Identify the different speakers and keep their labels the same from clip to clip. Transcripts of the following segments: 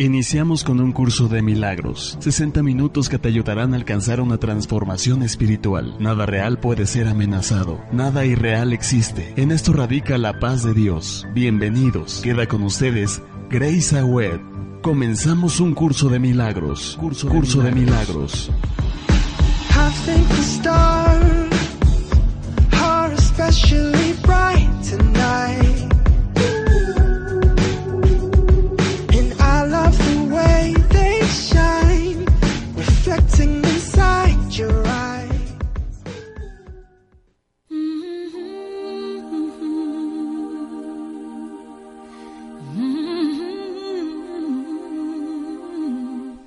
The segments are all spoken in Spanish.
Speaker 1: Iniciamos con un curso de milagros, 60 minutos que te ayudarán a alcanzar una transformación espiritual. Nada real puede ser amenazado, nada irreal existe. En esto radica la paz de Dios. Bienvenidos. Queda con ustedes Grace Awed. Comenzamos un curso de milagros. Curso, curso de milagros.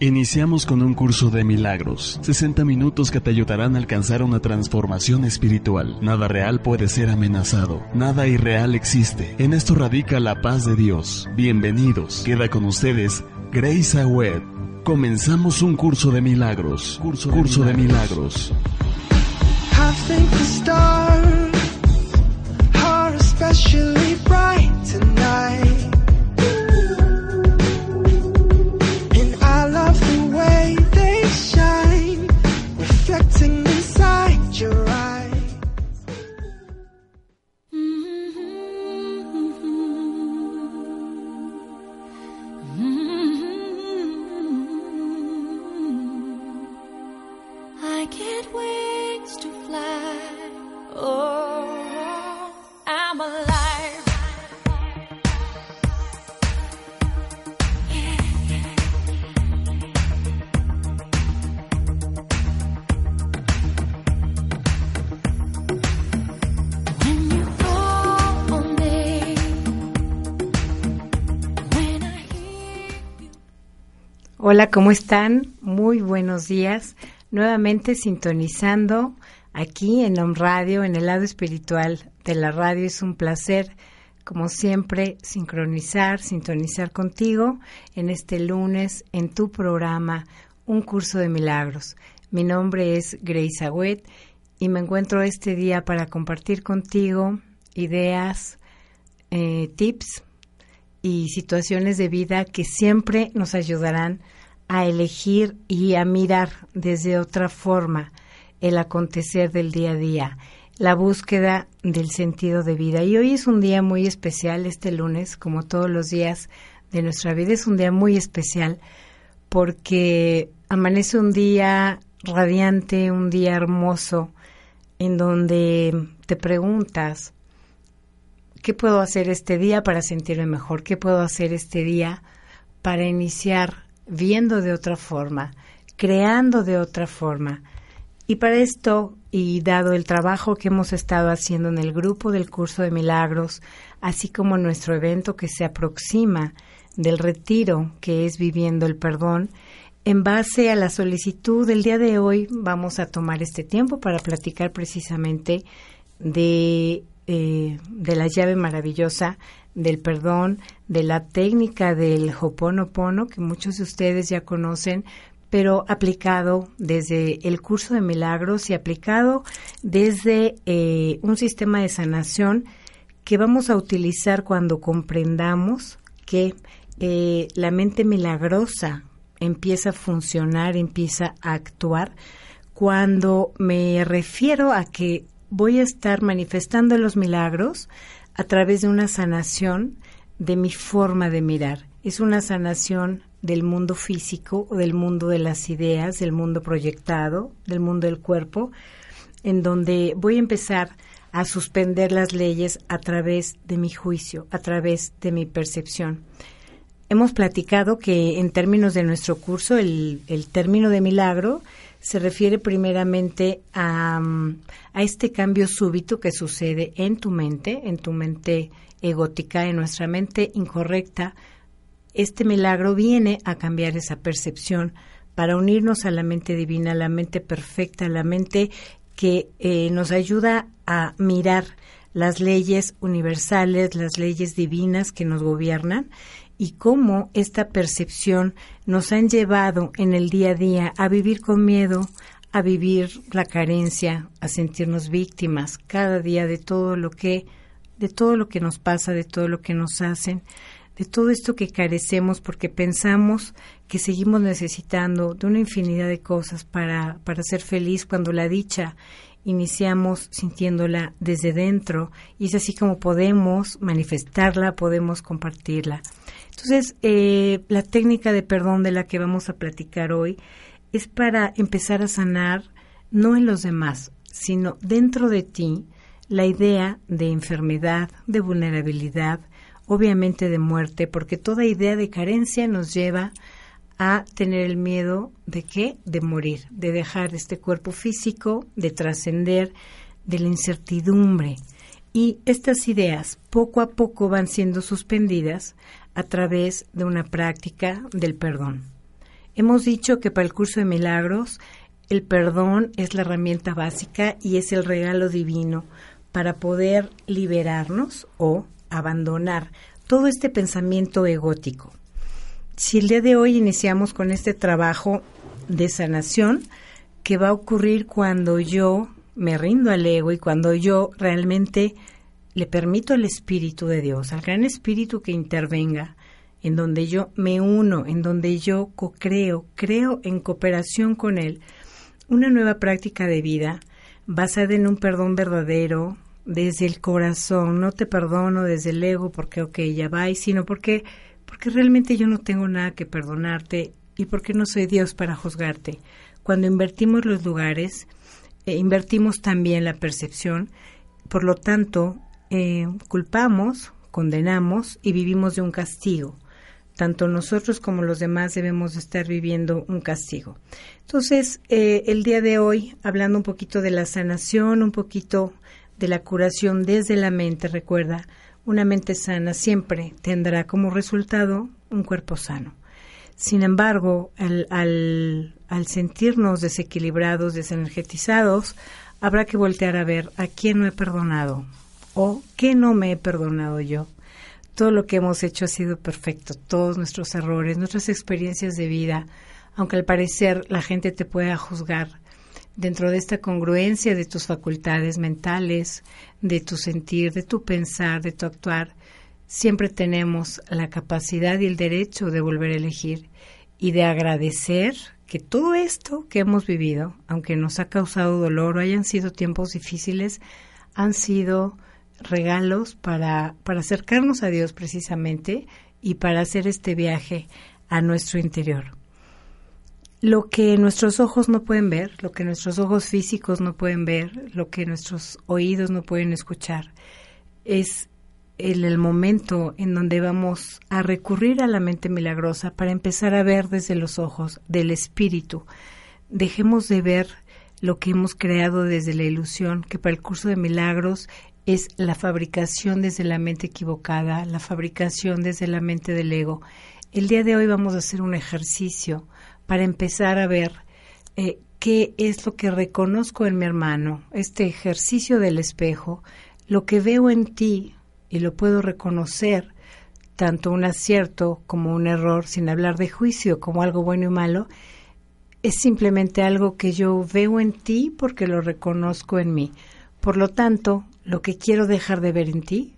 Speaker 1: Iniciamos con un curso de milagros, 60 minutos que te ayudarán a alcanzar una transformación espiritual. Nada real puede ser amenazado, nada irreal existe. En esto radica la paz de Dios. Bienvenidos. Queda con ustedes Grace Awed. Comenzamos un curso de milagros. Curso, curso de milagros.
Speaker 2: Hola, ¿cómo están? Muy buenos días. Nuevamente sintonizando aquí en Om Radio, en el lado espiritual de la radio. Es un placer, como siempre, sincronizar, sintonizar contigo en este lunes en tu programa Un Curso de Milagros. Mi nombre es Grace Agüet y me encuentro este día para compartir contigo ideas, eh, tips y situaciones de vida que siempre nos ayudarán a elegir y a mirar desde otra forma el acontecer del día a día, la búsqueda del sentido de vida. Y hoy es un día muy especial, este lunes, como todos los días de nuestra vida, es un día muy especial porque amanece un día radiante, un día hermoso, en donde te preguntas, ¿qué puedo hacer este día para sentirme mejor? ¿Qué puedo hacer este día para iniciar viendo de otra forma, creando de otra forma. Y para esto, y dado el trabajo que hemos estado haciendo en el grupo del curso de milagros, así como nuestro evento que se aproxima del retiro, que es viviendo el perdón, en base a la solicitud del día de hoy vamos a tomar este tiempo para platicar precisamente de, eh, de la llave maravillosa del perdón, de la técnica del Hoponopono, que muchos de ustedes ya conocen, pero aplicado desde el curso de milagros y aplicado desde eh, un sistema de sanación que vamos a utilizar cuando comprendamos que eh, la mente milagrosa empieza a funcionar, empieza a actuar, cuando me refiero a que voy a estar manifestando los milagros a través de una sanación de mi forma de mirar. Es una sanación del mundo físico, del mundo de las ideas, del mundo proyectado, del mundo del cuerpo, en donde voy a empezar a suspender las leyes a través de mi juicio, a través de mi percepción. Hemos platicado que en términos de nuestro curso, el, el término de milagro se refiere primeramente a, este cambio súbito que sucede en tu mente, en tu mente egótica, en nuestra mente incorrecta, este milagro viene a cambiar esa percepción para unirnos a la mente divina, a la mente perfecta, a la mente que eh, nos ayuda a mirar las leyes universales, las leyes divinas que nos gobiernan y cómo esta percepción nos han llevado en el día a día a vivir con miedo, a vivir la carencia, a sentirnos víctimas cada día de todo lo que de todo lo que nos pasa, de todo lo que nos hacen, de todo esto que carecemos porque pensamos que seguimos necesitando de una infinidad de cosas para, para ser feliz cuando la dicha iniciamos sintiéndola desde dentro y es así como podemos manifestarla, podemos compartirla. Entonces, eh, la técnica de perdón de la que vamos a platicar hoy es para empezar a sanar no en los demás, sino dentro de ti la idea de enfermedad, de vulnerabilidad, obviamente de muerte, porque toda idea de carencia nos lleva a tener el miedo de qué? De morir, de dejar este cuerpo físico, de trascender de la incertidumbre. Y estas ideas poco a poco van siendo suspendidas a través de una práctica del perdón. Hemos dicho que para el curso de milagros el perdón es la herramienta básica y es el regalo divino para poder liberarnos o abandonar todo este pensamiento egótico. Si el día de hoy iniciamos con este trabajo de sanación, que va a ocurrir cuando yo me rindo al ego y cuando yo realmente le permito al Espíritu de Dios, al gran Espíritu que intervenga, en donde yo me uno, en donde yo co-creo, creo en cooperación con Él, una nueva práctica de vida basada en un perdón verdadero, desde el corazón, no te perdono desde el ego porque, ok, ya va, sino porque, porque realmente yo no tengo nada que perdonarte y porque no soy Dios para juzgarte. Cuando invertimos los lugares, eh, invertimos también la percepción, por lo tanto, eh, culpamos, condenamos y vivimos de un castigo. Tanto nosotros como los demás debemos estar viviendo un castigo. Entonces, eh, el día de hoy, hablando un poquito de la sanación, un poquito de la curación desde la mente, recuerda, una mente sana siempre tendrá como resultado un cuerpo sano. Sin embargo, al, al, sentirnos desequilibrados, desenergetizados, habrá que voltear a ver a quién no he perdonado o qué no me he perdonado yo. Todo lo que hemos hecho ha sido perfecto, todos nuestros errores, nuestras experiencias de vida, aunque al parecer la gente te pueda juzgar, dentro de esta congruencia de tus facultades mentales, de tu sentir, de tu pensar, de tu actuar, siempre tenemos la capacidad y el derecho de volver a elegir y de agradecer que todo esto que hemos vivido, aunque nos ha causado dolor o hayan sido tiempos difíciles, han sido regalos para, para acercarnos a Dios precisamente y para hacer este viaje a nuestro interior lo que nuestros ojos no pueden ver, lo que nuestros ojos físicos no pueden ver, lo que nuestros oídos no pueden escuchar, es el, el, momento en donde vamos a recurrir a la mente milagrosa para empezar a ver desde los ojos del espíritu. Dejemos de ver lo que hemos creado desde la ilusión, que para el curso de milagros es la fabricación desde la mente equivocada, la fabricación desde la mente del ego. El día de hoy vamos a hacer un ejercicio para empezar a ver eh, qué es lo que reconozco en mi hermano, este ejercicio del espejo, lo que veo en ti y lo puedo reconocer, tanto un acierto como un error, sin hablar de juicio, como algo bueno y malo, es simplemente algo que yo veo en ti porque lo reconozco en mí. Por lo tanto, lo que quiero dejar de ver en ti,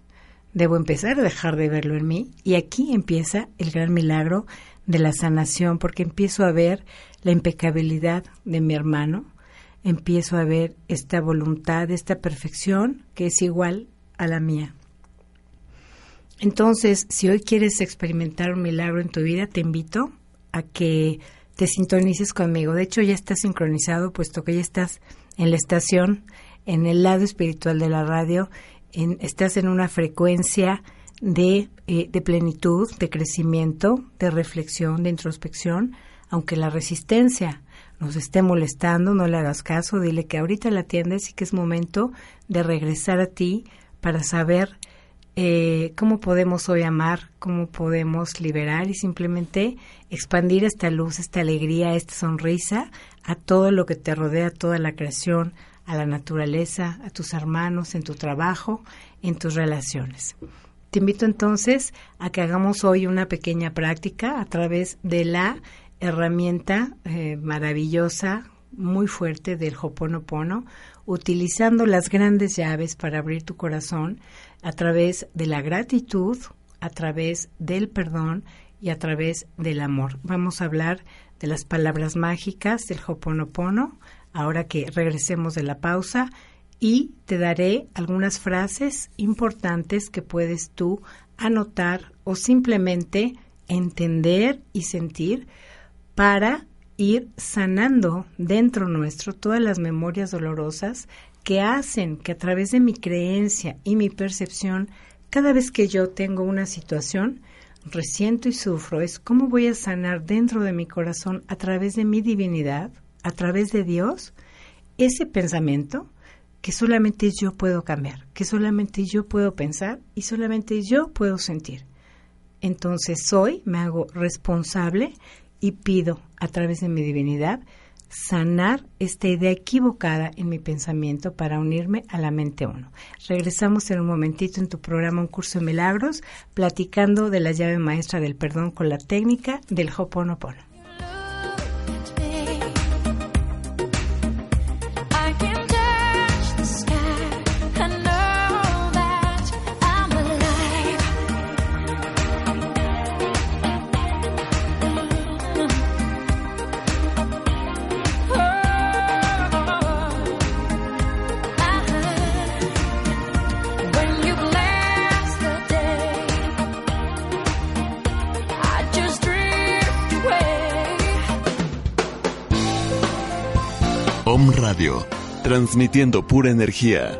Speaker 2: debo empezar a dejar de verlo en mí. Y aquí empieza el gran milagro de la sanación, porque empiezo a ver la impecabilidad de mi hermano, empiezo a ver esta voluntad, esta perfección que es igual a la mía. Entonces, si hoy quieres experimentar un milagro en tu vida, te invito a que te sintonices conmigo. De hecho, ya estás sincronizado, puesto que ya estás en la estación, en el lado espiritual de la radio, en, estás en una frecuencia de, eh, de plenitud, de crecimiento, de reflexión, de introspección, aunque la resistencia nos esté molestando, no le hagas caso, dile que ahorita la atiendes y que es momento de regresar a ti para saber eh, cómo podemos hoy amar, cómo podemos liberar y simplemente expandir esta luz, esta alegría, esta sonrisa a todo lo que te rodea, a toda la creación, a la naturaleza, a tus hermanos, en tu trabajo, en tus relaciones. Te invito entonces a que hagamos hoy una pequeña práctica a través de la herramienta eh, maravillosa, muy fuerte del Hoponopono, utilizando las grandes llaves para abrir tu corazón a través de la gratitud, a través del perdón y a través del amor. Vamos a hablar de las palabras mágicas del Hoponopono, ahora que regresemos de la pausa, y te daré algunas frases importantes que puedes tú anotar o simplemente entender y sentir para ir sanando dentro nuestro todas las memorias dolorosas que hacen que a través de mi creencia y mi percepción, cada vez que yo tengo una situación, resiento y sufro, es cómo voy a sanar dentro de mi corazón a través de mi divinidad, a través de Dios, ese pensamiento que solamente yo puedo cambiar, que solamente yo puedo pensar y solamente yo puedo sentir. Entonces hoy me hago responsable y pido a través de mi divinidad sanar esta idea equivocada en mi pensamiento para unirme a la mente uno. Regresamos en un momentito en tu programa Un Curso de Milagros, platicando de la llave maestra del perdón con la técnica del Hoponopono.
Speaker 1: Transmitiendo pura energía.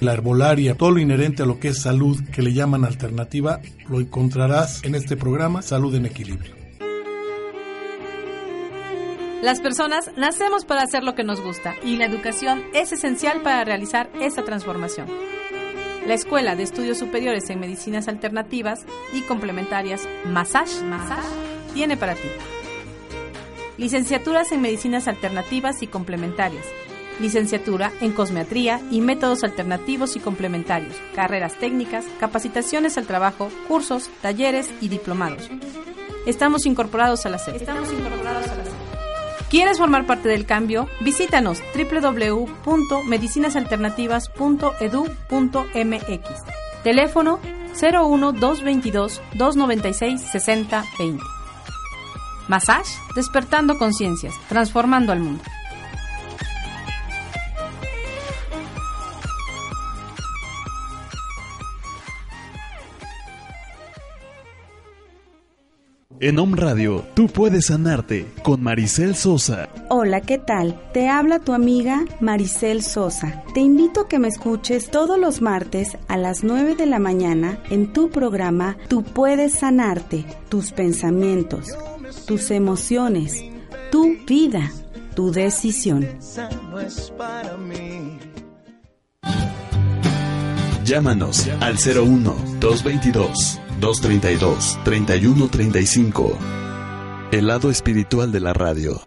Speaker 3: la herbolaria, todo lo inherente a lo que es salud que le llaman alternativa, lo encontrarás en este programa Salud en Equilibrio.
Speaker 4: Las personas nacemos para hacer lo que nos gusta y la educación es esencial para realizar esa transformación. La Escuela de Estudios Superiores en Medicinas Alternativas y Complementarias Massage, Massage tiene para ti licenciaturas en Medicinas Alternativas y Complementarias, licenciatura en cosmetría y métodos alternativos y complementarios, carreras técnicas, capacitaciones al trabajo, cursos, talleres y diplomados. Estamos incorporados a la SED. Estamos incorporados a la SED. ¿Quieres formar parte del cambio? Visítanos www.medicinasalternativas.edu.mx. Teléfono 01 222 296 6020. Massage, despertando conciencias, transformando al mundo.
Speaker 1: En Om Radio, tú puedes sanarte con Maricel Sosa.
Speaker 5: Hola, ¿qué tal? Te habla tu amiga Maricel Sosa. Te invito a que me escuches todos los martes a las 9 de la mañana en tu programa Tú puedes sanarte, tus pensamientos, tus emociones, tu vida, tu decisión.
Speaker 1: Llámanos al 01 222 232-3135. El lado espiritual de la radio.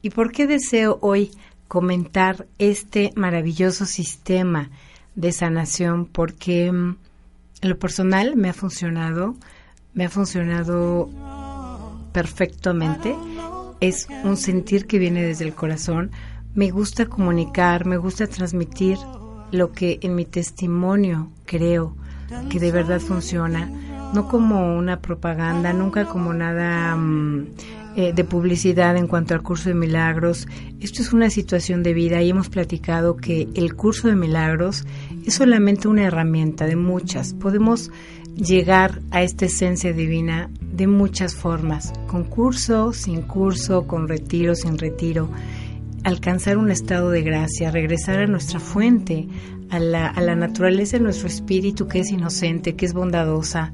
Speaker 2: ¿Y por qué deseo hoy comentar este maravilloso sistema de sanación? Porque mm, en lo personal me ha funcionado, me ha funcionado perfectamente. Es un sentir que viene desde el corazón. Me gusta comunicar, me gusta transmitir lo que en mi testimonio creo que de verdad funciona, no como una propaganda, nunca como nada mm, eh, de publicidad en cuanto al curso de milagros. Esto es una situación de vida y hemos platicado que el curso de milagros es solamente una herramienta de muchas. Podemos llegar a esta esencia divina de muchas formas, con curso, sin curso, con retiro, sin retiro, alcanzar un estado de gracia, regresar a nuestra fuente, a la, a la naturaleza de nuestro espíritu que es inocente, que es bondadosa,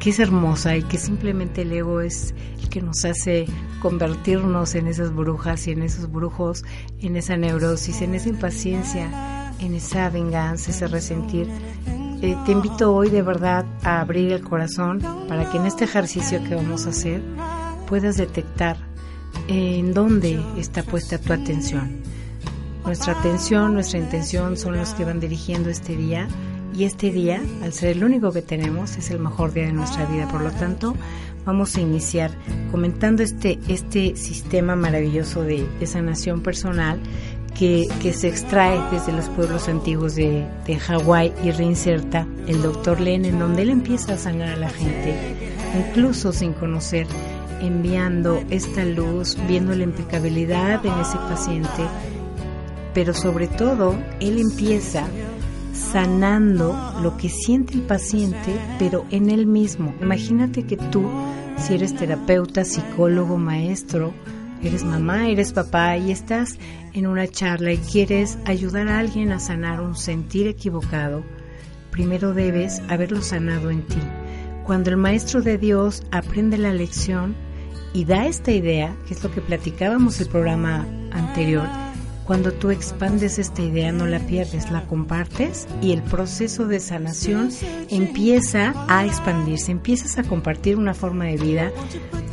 Speaker 2: que es hermosa y que simplemente el ego es el que nos hace convertirnos en esas brujas y en esos brujos, en esa neurosis, en esa impaciencia, en esa venganza, ese resentir. Eh, te invito hoy de verdad a abrir el corazón para que en este ejercicio que vamos a hacer puedas detectar en dónde está puesta tu atención. Nuestra atención, nuestra intención son los que van dirigiendo este día y este día, al ser el único que tenemos, es el mejor día de nuestra vida. Por lo tanto, vamos a iniciar comentando este, este sistema maravilloso de, sanación personal que, se extrae desde los pueblos antiguos de, de Hawái y reinserta el doctor Len, en donde él empieza a sanar a la gente, incluso sin conocer, enviando esta luz, viendo la impecabilidad en ese paciente, pero sobre todo, él empieza sanando lo que siente el paciente, pero en él mismo. Imagínate que tú, si eres terapeuta, psicólogo, maestro, eres mamá, eres papá y estás en una charla y quieres ayudar a alguien a sanar un sentir equivocado, primero debes haberlo sanado en ti. Cuando el maestro de Dios aprende la lección y da esta idea, que es lo que platicábamos el programa anterior, cuando tú expandes esta idea no la pierdes, la compartes y el proceso de sanación empieza a expandirse, empiezas a compartir una forma de vida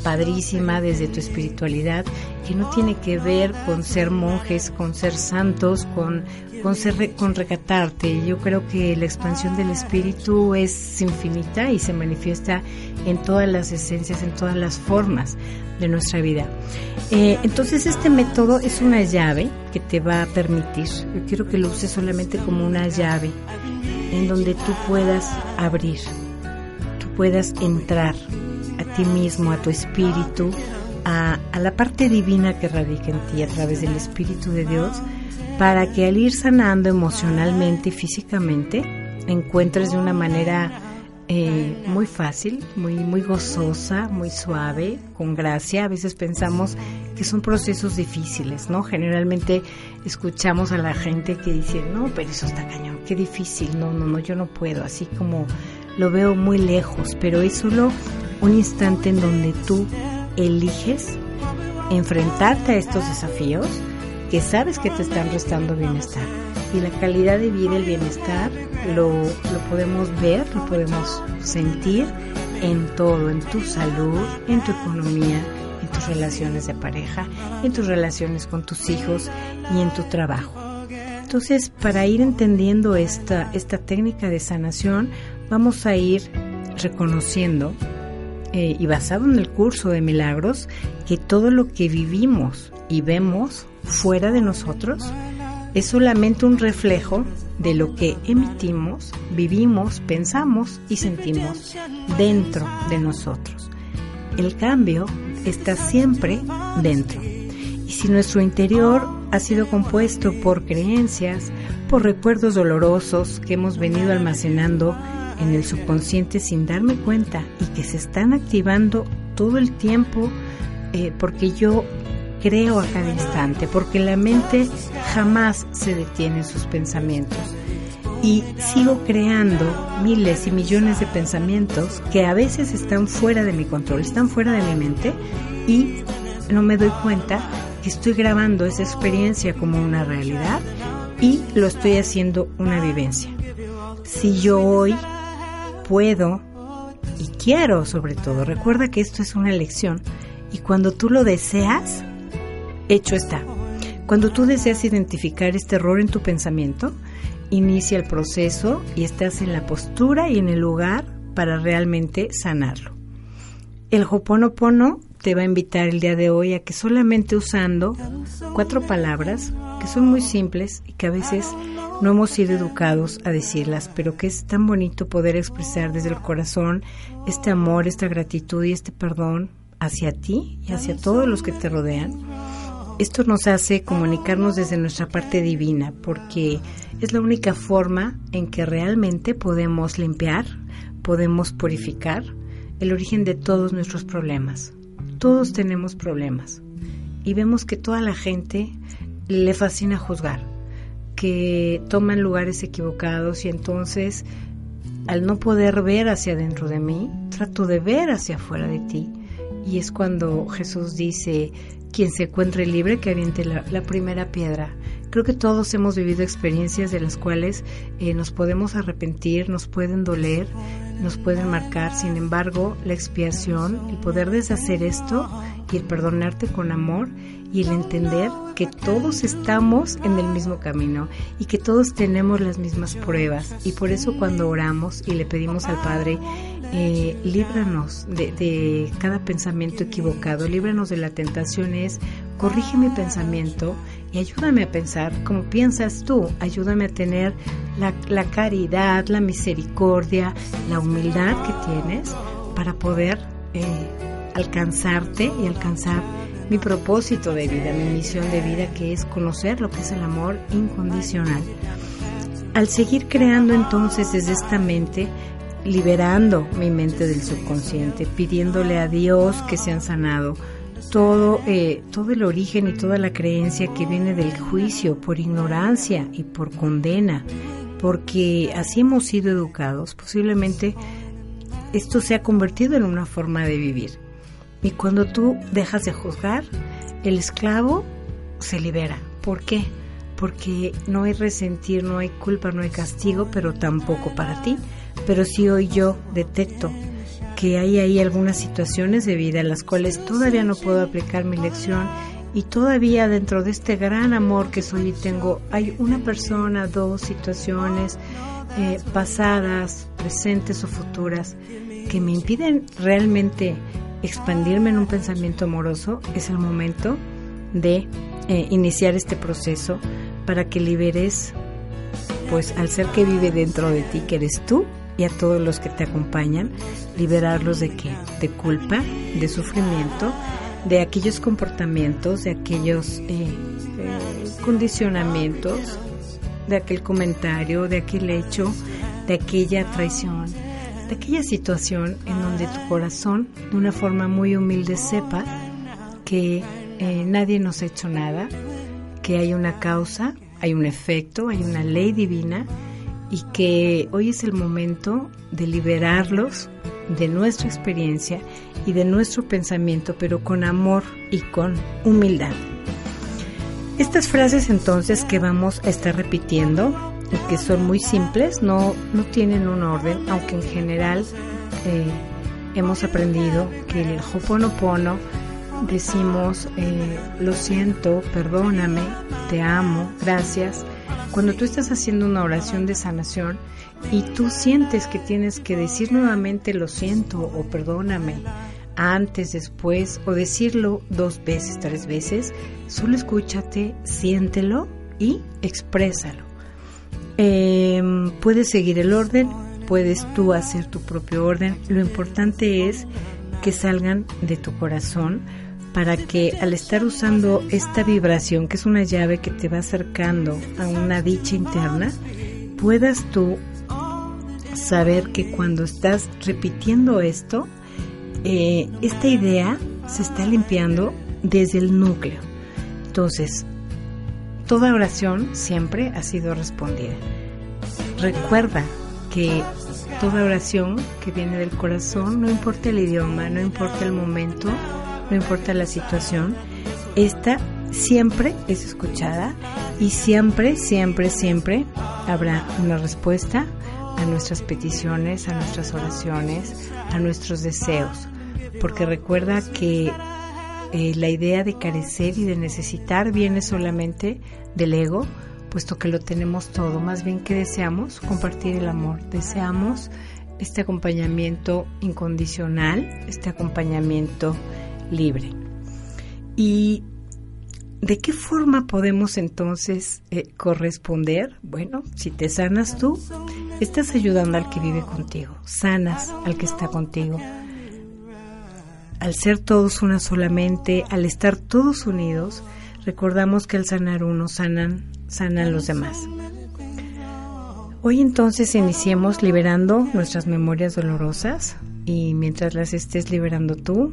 Speaker 2: padrísima desde tu espiritualidad que no tiene que ver con ser monjes, con ser santos, con con, con recatarte. Yo creo que la expansión del espíritu es infinita y se manifiesta en todas las esencias, en todas las formas de nuestra vida. Eh, entonces este método es una llave que te va a permitir, yo quiero que lo uses solamente como una llave en donde tú puedas abrir, tú puedas entrar a ti mismo, a tu espíritu, a, a la parte divina que radica en ti a través del Espíritu de Dios para que al ir sanando emocionalmente y físicamente encuentres de una manera eh, muy fácil, muy, muy gozosa, muy suave, con gracia. A veces pensamos que son procesos difíciles, ¿no? Generalmente escuchamos a la gente que dice, no, pero eso está cañón, qué difícil, no, no, no, yo no puedo, así como lo veo muy lejos, pero es solo un instante en donde tú eliges enfrentarte a estos desafíos que sabes que te están restando bienestar. Y la calidad de vida, el bienestar, lo, lo podemos ver, lo podemos sentir en todo, en tu salud, en tu economía, en tus relaciones de pareja, en tus relaciones con tus hijos y en tu trabajo. Entonces, para ir entendiendo esta, esta técnica de sanación, vamos a ir reconociendo eh, y basado en el curso de milagros que todo lo que vivimos y vemos fuera de nosotros es solamente un reflejo de lo que emitimos, vivimos, pensamos y sentimos dentro de nosotros. El cambio está siempre dentro. Y si nuestro interior ha sido compuesto por creencias, por recuerdos dolorosos que hemos venido almacenando en el subconsciente sin darme cuenta y que se están activando todo el tiempo eh, porque yo creo a cada instante, porque la mente jamás se detiene en sus pensamientos. Y sigo creando miles y millones de pensamientos que a veces están fuera de mi control, están fuera de mi mente y no me doy cuenta que estoy grabando esa experiencia como una realidad y lo estoy haciendo una vivencia. Si yo hoy puedo y quiero sobre todo, recuerda que esto es una elección y cuando tú lo deseas, hecho está. Cuando tú deseas identificar este error en tu pensamiento, inicia el proceso y estás en la postura y en el lugar para realmente sanarlo. El Hoponopono te va a invitar el día de hoy a que solamente usando cuatro palabras que son muy simples y que a veces no hemos sido educados a decirlas, pero que es tan bonito poder expresar desde el corazón este amor, esta gratitud y este perdón hacia ti y hacia todos los que te rodean. Esto nos hace comunicarnos desde nuestra parte divina, porque es la única forma en que realmente podemos limpiar, podemos purificar el origen de todos nuestros problemas. Todos tenemos problemas y vemos que toda la gente le fascina juzgar, que toman lugares equivocados y entonces al no poder ver hacia dentro de mí, trato de ver hacia afuera de ti. Y es cuando Jesús dice, quien se encuentre libre que aviente la, primera piedra. Creo que todos hemos vivido experiencias de las cuales eh, nos podemos arrepentir, nos pueden doler, nos pueden marcar. Sin embargo, la expiación, el poder deshacer esto y el perdonarte con amor y el entender que todos estamos en el mismo camino y que todos tenemos las mismas pruebas. Y por eso cuando oramos y le pedimos al Padre, eh, líbranos de, de, cada pensamiento equivocado, líbranos de la tentación, es corrige mi pensamiento y ayúdame a pensar como piensas tú, ayúdame a tener la, la caridad, la misericordia, la humildad que tienes para poder eh, alcanzarte y alcanzar mi propósito de vida, mi misión de vida, que es conocer lo que es el amor incondicional. Al seguir creando entonces desde esta mente, liberando mi mente del subconsciente, pidiéndole a Dios que sean sanado todo, eh, todo el origen y toda la creencia que viene del juicio por ignorancia y por condena, porque así hemos sido educados, posiblemente esto se ha convertido en una forma de vivir. Y cuando tú dejas de juzgar, el esclavo se libera. ¿Por qué? Porque no hay resentir, no hay culpa, no hay castigo, pero tampoco para ti. Pero si hoy yo detecto que hay ahí algunas situaciones de vida en las cuales todavía no puedo aplicar mi lección y todavía dentro de este gran amor que soy y tengo, hay una persona, dos situaciones eh, pasadas, presentes o futuras que me impiden realmente expandirme en un pensamiento amoroso, es el momento de eh, iniciar este proceso para que liberes pues al ser que vive dentro de ti, que eres tú, y a todos los que te acompañan, liberarlos de qué? De culpa, de sufrimiento, de aquellos comportamientos, de aquellos eh, eh, condicionamientos, de aquel comentario, de aquel hecho, de aquella traición, de aquella situación en donde tu corazón, de una forma muy humilde, sepa que eh, nadie nos ha hecho nada, que hay una causa, hay un efecto, hay una ley divina y que hoy es el momento de liberarlos de nuestra experiencia y de nuestro pensamiento, pero con amor y con humildad. Estas frases entonces que vamos a estar repitiendo y que son muy simples, no, no tienen un orden, aunque en general eh, hemos aprendido que el Hoponopono decimos eh, lo siento, perdóname, te amo, gracias. Cuando tú estás haciendo una oración de sanación y tú sientes que tienes que decir nuevamente lo siento o perdóname, antes, después o decirlo dos veces, tres veces, solo escúchate, siéntelo y exprésalo. Em, puedes seguir el orden, puedes tú hacer tu propio orden. Lo importante es que salgan de tu corazón para que al estar usando esta vibración, que es una llave que te va acercando a una dicha interna, puedas tú saber que cuando estás repitiendo esto, eh, esta idea se está limpiando desde el núcleo. Entonces, toda oración siempre ha sido respondida. Recuerda que toda oración que viene del corazón, no importa el idioma, no importa el momento, no importa la situación, esta siempre es escuchada y siempre, siempre, siempre habrá una respuesta a nuestras peticiones, a nuestras oraciones, a nuestros deseos. Porque recuerda que eh, la idea de carecer y de necesitar viene solamente del ego, puesto que lo tenemos todo. Más bien que deseamos compartir el amor, deseamos este acompañamiento incondicional, este acompañamiento libre. Y ¿De qué forma podemos entonces eh, corresponder? Bueno, si te sanas tú, estás ayudando al que vive contigo, sanas al que está contigo. Al ser todos una solamente, al estar todos unidos, recordamos que al sanar uno sanan, sanan los demás. Hoy entonces iniciemos liberando nuestras memorias dolorosas y mientras las estés liberando tú,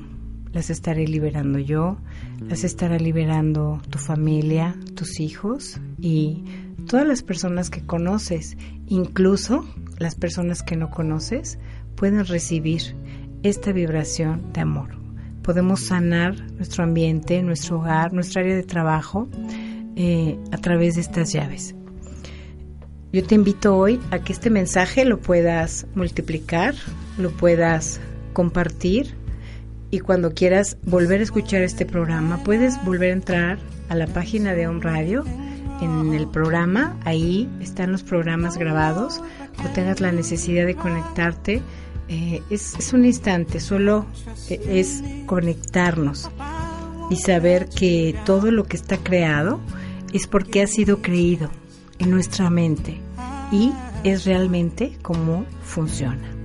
Speaker 2: las estaré liberando yo, las estará liberando tu familia, tus hijos y todas las personas que conoces, incluso las personas que no conoces, pueden recibir esta vibración de amor. Podemos sanar nuestro ambiente, nuestro hogar, nuestra área de trabajo eh, a través de estas llaves. Yo te invito hoy a que este mensaje lo puedas multiplicar, lo puedas compartir y cuando quieras volver a escuchar este programa, puedes volver a entrar a la página de Home Radio. En el programa, ahí están los programas grabados. O tengas la necesidad de conectarte, eh, es, es, un instante, solo eh, es conectarnos y saber que todo lo que está creado es porque ha sido creído en nuestra mente y es realmente cómo funciona.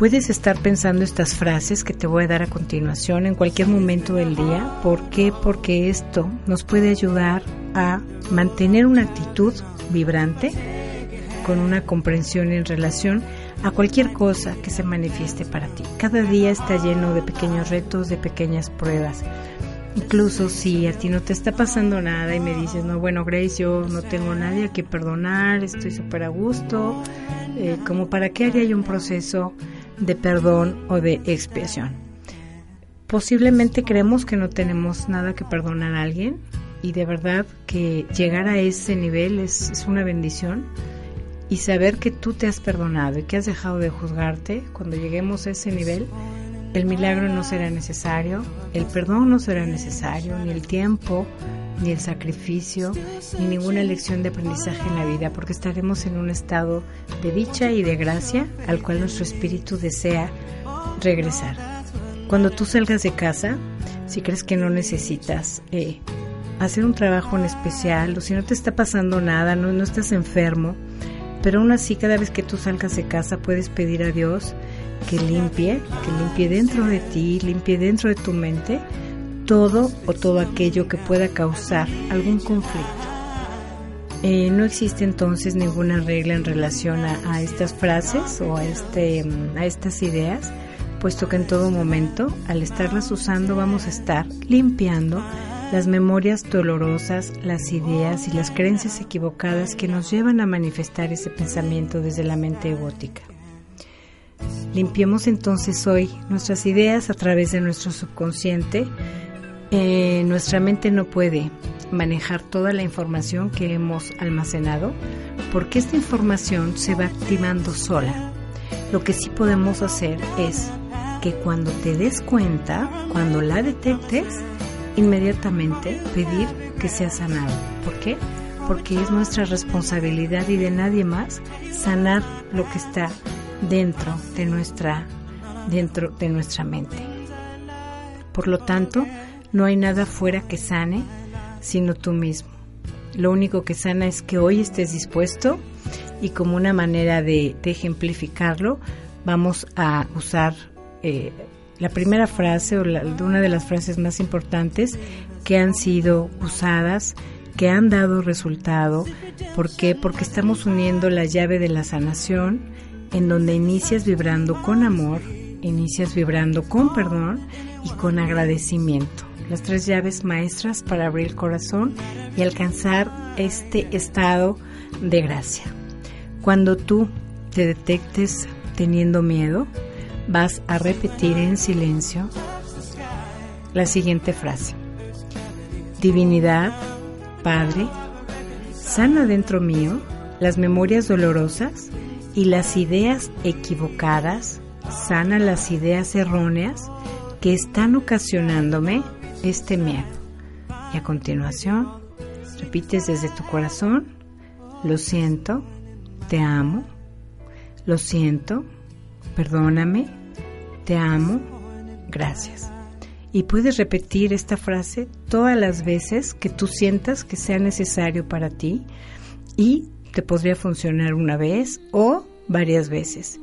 Speaker 2: Puedes estar pensando estas frases que te voy a dar a continuación en cualquier momento del día. ¿Por qué? Porque esto nos puede ayudar a mantener una actitud vibrante con una comprensión en relación a cualquier cosa que se manifieste para ti. Cada día está lleno de pequeños retos, de pequeñas pruebas. Incluso si a ti no te está pasando nada y me dices, no, bueno, Grace, yo no tengo nadie a que perdonar, estoy súper a gusto, eh, como para qué haría un proceso de perdón o de expiación. Posiblemente creemos que no tenemos nada que perdonar a alguien y de verdad que llegar a ese nivel es, una bendición y saber que tú te has perdonado y que has dejado de juzgarte, cuando lleguemos a ese nivel, el milagro no será necesario, el perdón no será necesario, ni el tiempo, ni el sacrificio, ni ninguna lección de aprendizaje en la vida, porque estaremos en un estado de dicha y de gracia al cual nuestro espíritu desea regresar. Cuando tú salgas de casa, si crees que no necesitas eh, hacer un trabajo en especial, o si no te está pasando nada, no, no estás enfermo, pero aún así cada vez que tú salgas de casa puedes pedir a Dios que limpie, que limpie dentro de ti, limpie dentro de tu mente todo o todo aquello que pueda causar algún conflicto. Eh, no existe entonces ninguna regla en relación a, estas frases o a, este, a estas ideas, puesto que en todo momento, al estarlas usando, vamos a estar limpiando las memorias dolorosas, las ideas y las creencias equivocadas que nos llevan a manifestar ese pensamiento desde la mente egótica. Limpiemos entonces hoy nuestras ideas a través de nuestro subconsciente eh, nuestra mente no puede manejar toda la información que hemos almacenado porque esta información se va activando sola. Lo que sí podemos hacer es que cuando te des cuenta, cuando la detectes, inmediatamente pedir que sea sanado. ¿Por qué? Porque es nuestra responsabilidad y de nadie más sanar lo que está dentro de nuestra dentro de nuestra mente. Por lo tanto, no hay nada fuera que sane, sino tú mismo. Lo único que sana es que hoy estés dispuesto y como una manera de, ejemplificarlo, vamos a usar eh, la primera frase o una de las frases más importantes que han sido usadas, que han dado resultado. ¿Por qué? Porque estamos uniendo la llave de la sanación, en donde inicias vibrando con amor, inicias vibrando con perdón y con agradecimiento las tres llaves maestras para abrir el corazón y alcanzar este estado de gracia. Cuando tú te detectes teniendo miedo, vas a repetir en silencio la siguiente frase. Divinidad, Padre, sana dentro mío las memorias dolorosas y las ideas equivocadas, sana las ideas erróneas que están ocasionándome este miedo. Y a continuación, repites desde tu corazón, lo siento, te amo, lo siento, perdóname, te amo, gracias. y puedes repetir esta frase todas las veces que tú sientas que sea necesario para ti y te podría funcionar una vez o varias veces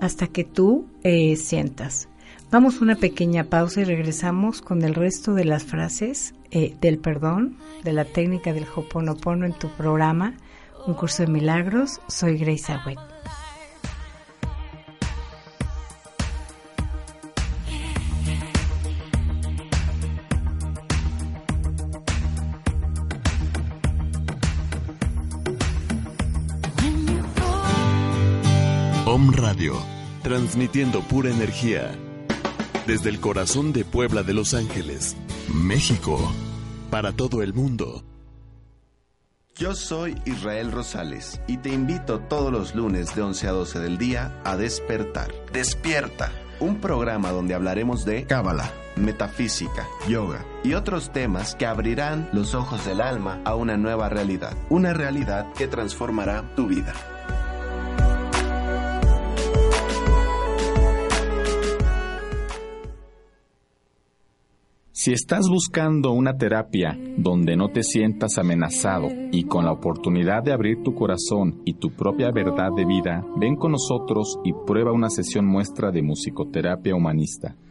Speaker 2: hasta que tú eh, sientas. Vamos a una pequeña pausa y regresamos con el resto de las frases eh, del perdón, de la técnica del Hoponopono en tu programa, un curso de milagros. Soy Grace Agüet.
Speaker 1: Transmitiendo pura energía desde el corazón de Puebla de Los Ángeles, México, para todo el mundo.
Speaker 6: Yo soy Israel Rosales y te invito todos los lunes de 11 a 12 del día a despertar. Despierta, un programa donde hablaremos de Cábala, metafísica, yoga y otros temas que abrirán los ojos del alma a una nueva realidad, una realidad que transformará tu vida.
Speaker 7: Si estás buscando una terapia donde no te sientas amenazado y con la oportunidad de abrir tu corazón y tu propia verdad de vida, ven con nosotros y prueba una sesión muestra de musicoterapia humanista.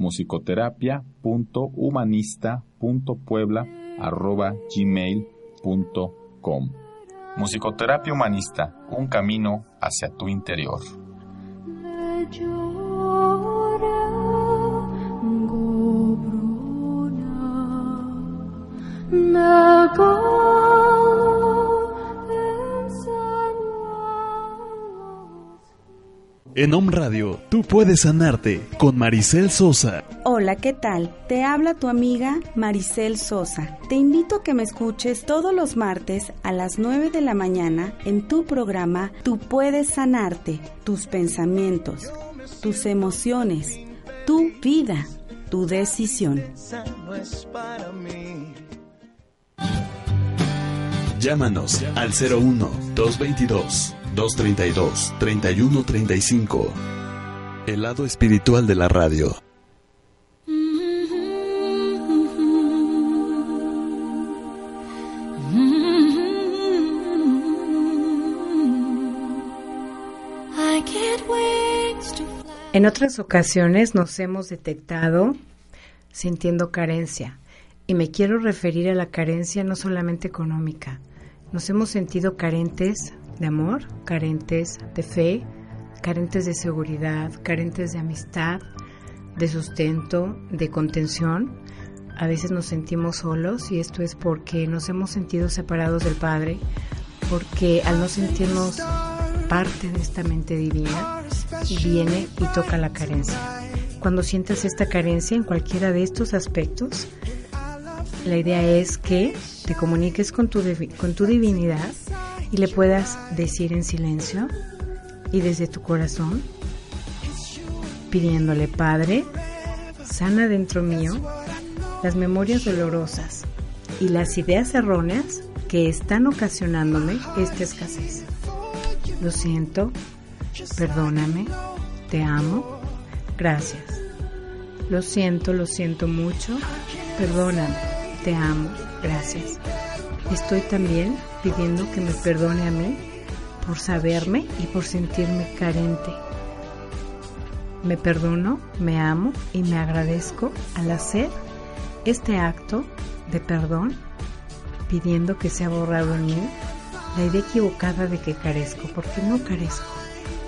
Speaker 7: musicoterapia.humanista.puebla.gmail.com Musicoterapia Humanista, un camino hacia tu interior.
Speaker 1: En Om Radio, tú puedes sanarte con Maricel Sosa.
Speaker 5: Hola, ¿qué tal? Te habla tu amiga Maricel Sosa. Te invito a que me escuches todos los martes a las 9 de la mañana en tu programa Tú puedes sanarte, tus pensamientos, tus emociones, tu vida, tu decisión.
Speaker 1: Llámanos al 01 222 232-3135. El lado espiritual de la radio.
Speaker 2: En otras ocasiones nos hemos detectado sintiendo carencia y me quiero referir a la carencia no solamente económica. Nos hemos sentido carentes de amor, carentes de fe, carentes de seguridad, carentes de amistad, de sustento, de contención. A veces nos sentimos solos y esto es porque nos hemos sentido separados del Padre, porque al no sentirnos parte de esta mente divina, viene y toca la carencia. Cuando sientas esta carencia en cualquiera de estos aspectos, la idea es que te comuniques con tu, con tu divinidad y le puedas decir en silencio y desde tu corazón, pidiéndole, Padre, sana dentro mío las memorias dolorosas y las ideas erróneas que están ocasionándome esta escasez. Lo siento, perdóname, te amo, gracias. Lo siento, lo siento mucho, perdóname, te amo, gracias. Estoy también pidiendo que me perdone a mí por saberme y por sentirme carente. Me perdono, me amo y me agradezco al hacer este acto de perdón, pidiendo que sea borrado en mí la idea equivocada de que carezco, porque no carezco.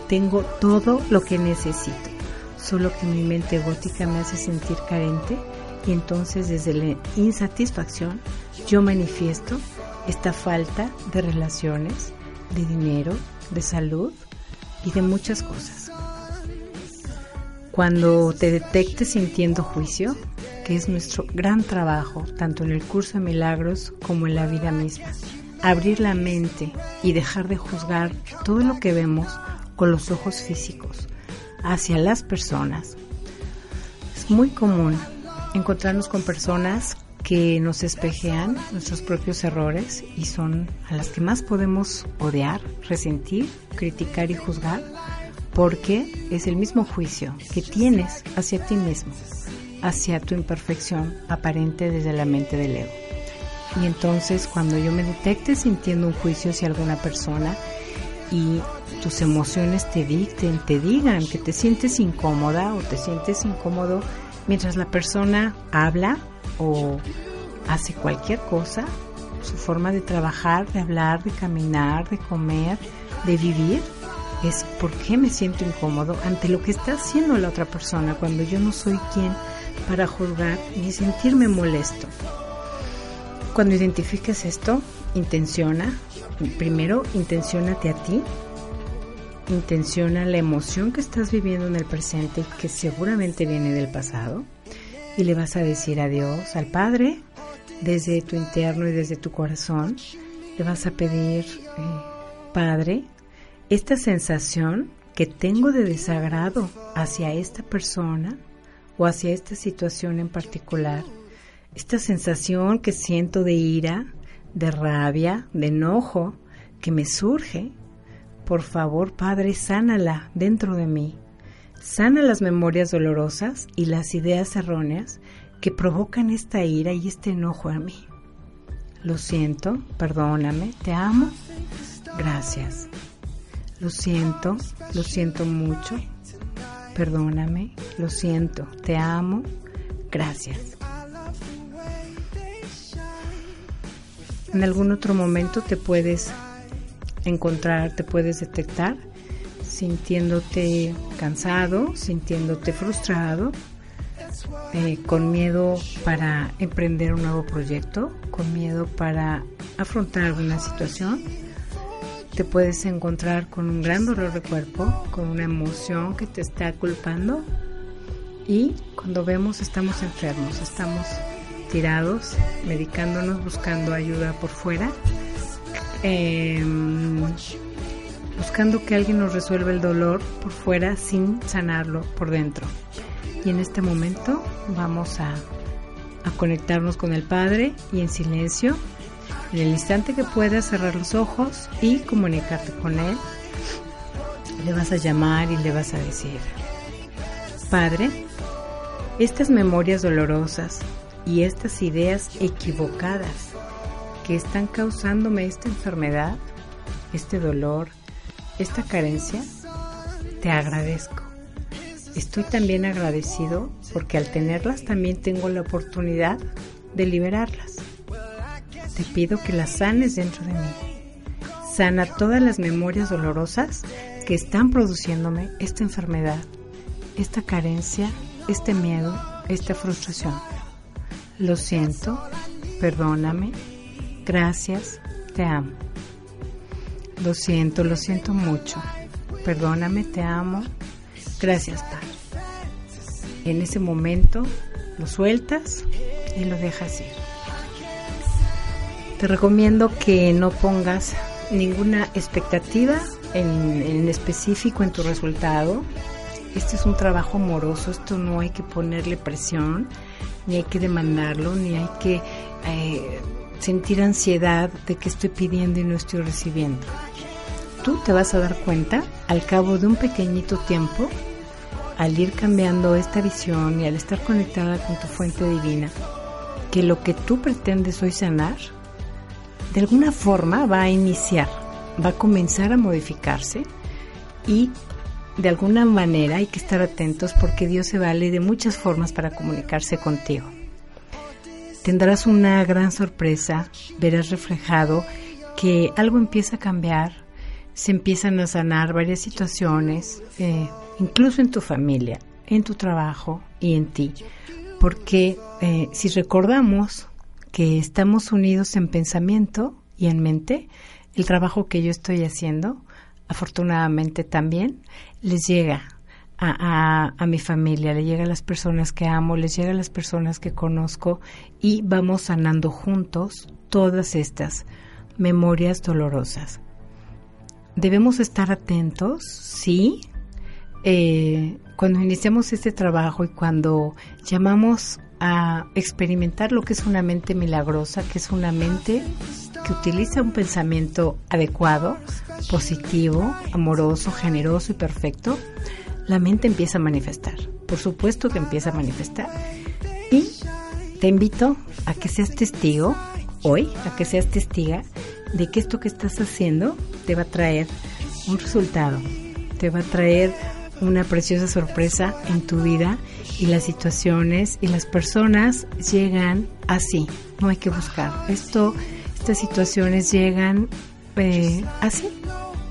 Speaker 2: Tengo todo lo que necesito, solo que mi mente gótica me hace sentir carente y entonces desde la insatisfacción yo manifiesto esta falta de relaciones, de dinero, de salud y de muchas cosas. Cuando te detectes sintiendo juicio, que es nuestro gran trabajo, tanto en el curso de milagros como en la vida misma, abrir la mente y dejar de juzgar todo lo que vemos con los ojos físicos hacia las personas. Es muy común encontrarnos con personas que nos espejean nuestros propios errores y son a las que más podemos odiar, resentir, criticar y juzgar porque es el mismo juicio que tienes hacia ti mismo, hacia tu imperfección aparente desde la mente del ego. Y entonces cuando yo me detecte sintiendo un juicio hacia alguna persona y tus emociones te dicten, te digan que te sientes incómoda o te sientes incómodo mientras la persona habla o hace cualquier cosa, su forma de trabajar, de hablar, de caminar, de comer, de vivir, es por qué me siento incómodo ante lo que está haciendo la otra persona cuando yo no soy quien para juzgar ni sentirme molesto. Cuando identifiques esto, intenciona, primero intencionate a ti, intenciona la emoción que estás viviendo en el presente que seguramente viene del pasado y le vas a decir adiós al Padre desde tu interno y desde tu corazón. Le vas a pedir, eh, Padre, esta sensación que tengo de desagrado hacia esta persona o hacia esta situación en particular, esta sensación que siento de ira, de rabia, de enojo que me surge, por favor, Padre, sánala dentro de mí. Sana las memorias dolorosas y las ideas erróneas que provocan esta ira y este enojo a mí. Lo siento, perdóname, te amo, gracias. Lo siento, lo siento mucho. Perdóname, lo siento, te amo. Gracias. En algún otro momento te puedes encontrar, te puedes detectar sintiéndote cansado, sintiéndote frustrado, eh, con miedo para emprender un nuevo proyecto, con miedo para afrontar alguna situación. Te puedes encontrar con un gran dolor de cuerpo, con una emoción que te está culpando. Y cuando vemos estamos enfermos, estamos tirados, medicándonos, buscando ayuda por fuera, em, buscando que alguien nos resuelva el dolor por fuera sin sanarlo por dentro. Y en este momento vamos a, a conectarnos con el Padre y en silencio en el instante que puedas cerrar los ojos y comunicarte con Él, le vas a llamar y le vas a decir, Padre, estas memorias dolorosas y estas ideas equivocadas que están causándome esta enfermedad, este dolor, esta carencia, te agradezco. Estoy también agradecido porque al tenerlas también tengo la oportunidad de liberarlas te pido que las sanes dentro de mí. Sana todas las memorias dolorosas que están produciéndome esta enfermedad, esta carencia, este miedo, esta frustración. Lo siento, perdóname, gracias, te amo. Lo siento, lo siento mucho. Perdóname, te amo. Gracias, Padre. En ese momento lo sueltas y lo dejas ir. Te recomiendo que no pongas ninguna expectativa en, específico en tu resultado. Este es un trabajo amoroso, esto no hay que ponerle presión, ni hay que demandarlo, ni hay que eh, sentir ansiedad de que estoy pidiendo y no estoy recibiendo. Tú te vas a dar cuenta al cabo de un pequeñito tiempo, al ir cambiando esta visión y al estar conectada con tu fuente divina, que lo que tú pretendes hoy sanar de alguna forma va a iniciar, va a comenzar a modificarse y de alguna manera hay que estar atentos porque Dios se vale de muchas formas para comunicarse contigo. Tendrás una gran sorpresa, verás reflejado que algo empieza a cambiar, se empiezan a sanar varias situaciones, eh, incluso en tu familia, en tu trabajo y en ti. Porque eh, si recordamos que estamos unidos en pensamiento y en mente, el trabajo que yo estoy haciendo, afortunadamente también, les llega a, mi familia, le llega a las personas que amo, les llega a las personas que conozco y vamos sanando juntos todas estas memorias dolorosas. Debemos estar atentos, sí, eh, cuando iniciamos este trabajo y cuando llamamos a experimentar lo que es una mente milagrosa, que es una mente que utiliza un pensamiento adecuado, positivo, amoroso, generoso y perfecto, la mente empieza a manifestar. Por supuesto que empieza a manifestar. Y te invito a que seas testigo hoy, a que seas testiga de que esto que estás haciendo te va a traer un resultado, te va a traer una preciosa sorpresa en tu vida y las situaciones y las personas llegan así, no hay que buscar. Esto, estas situaciones llegan eh, así,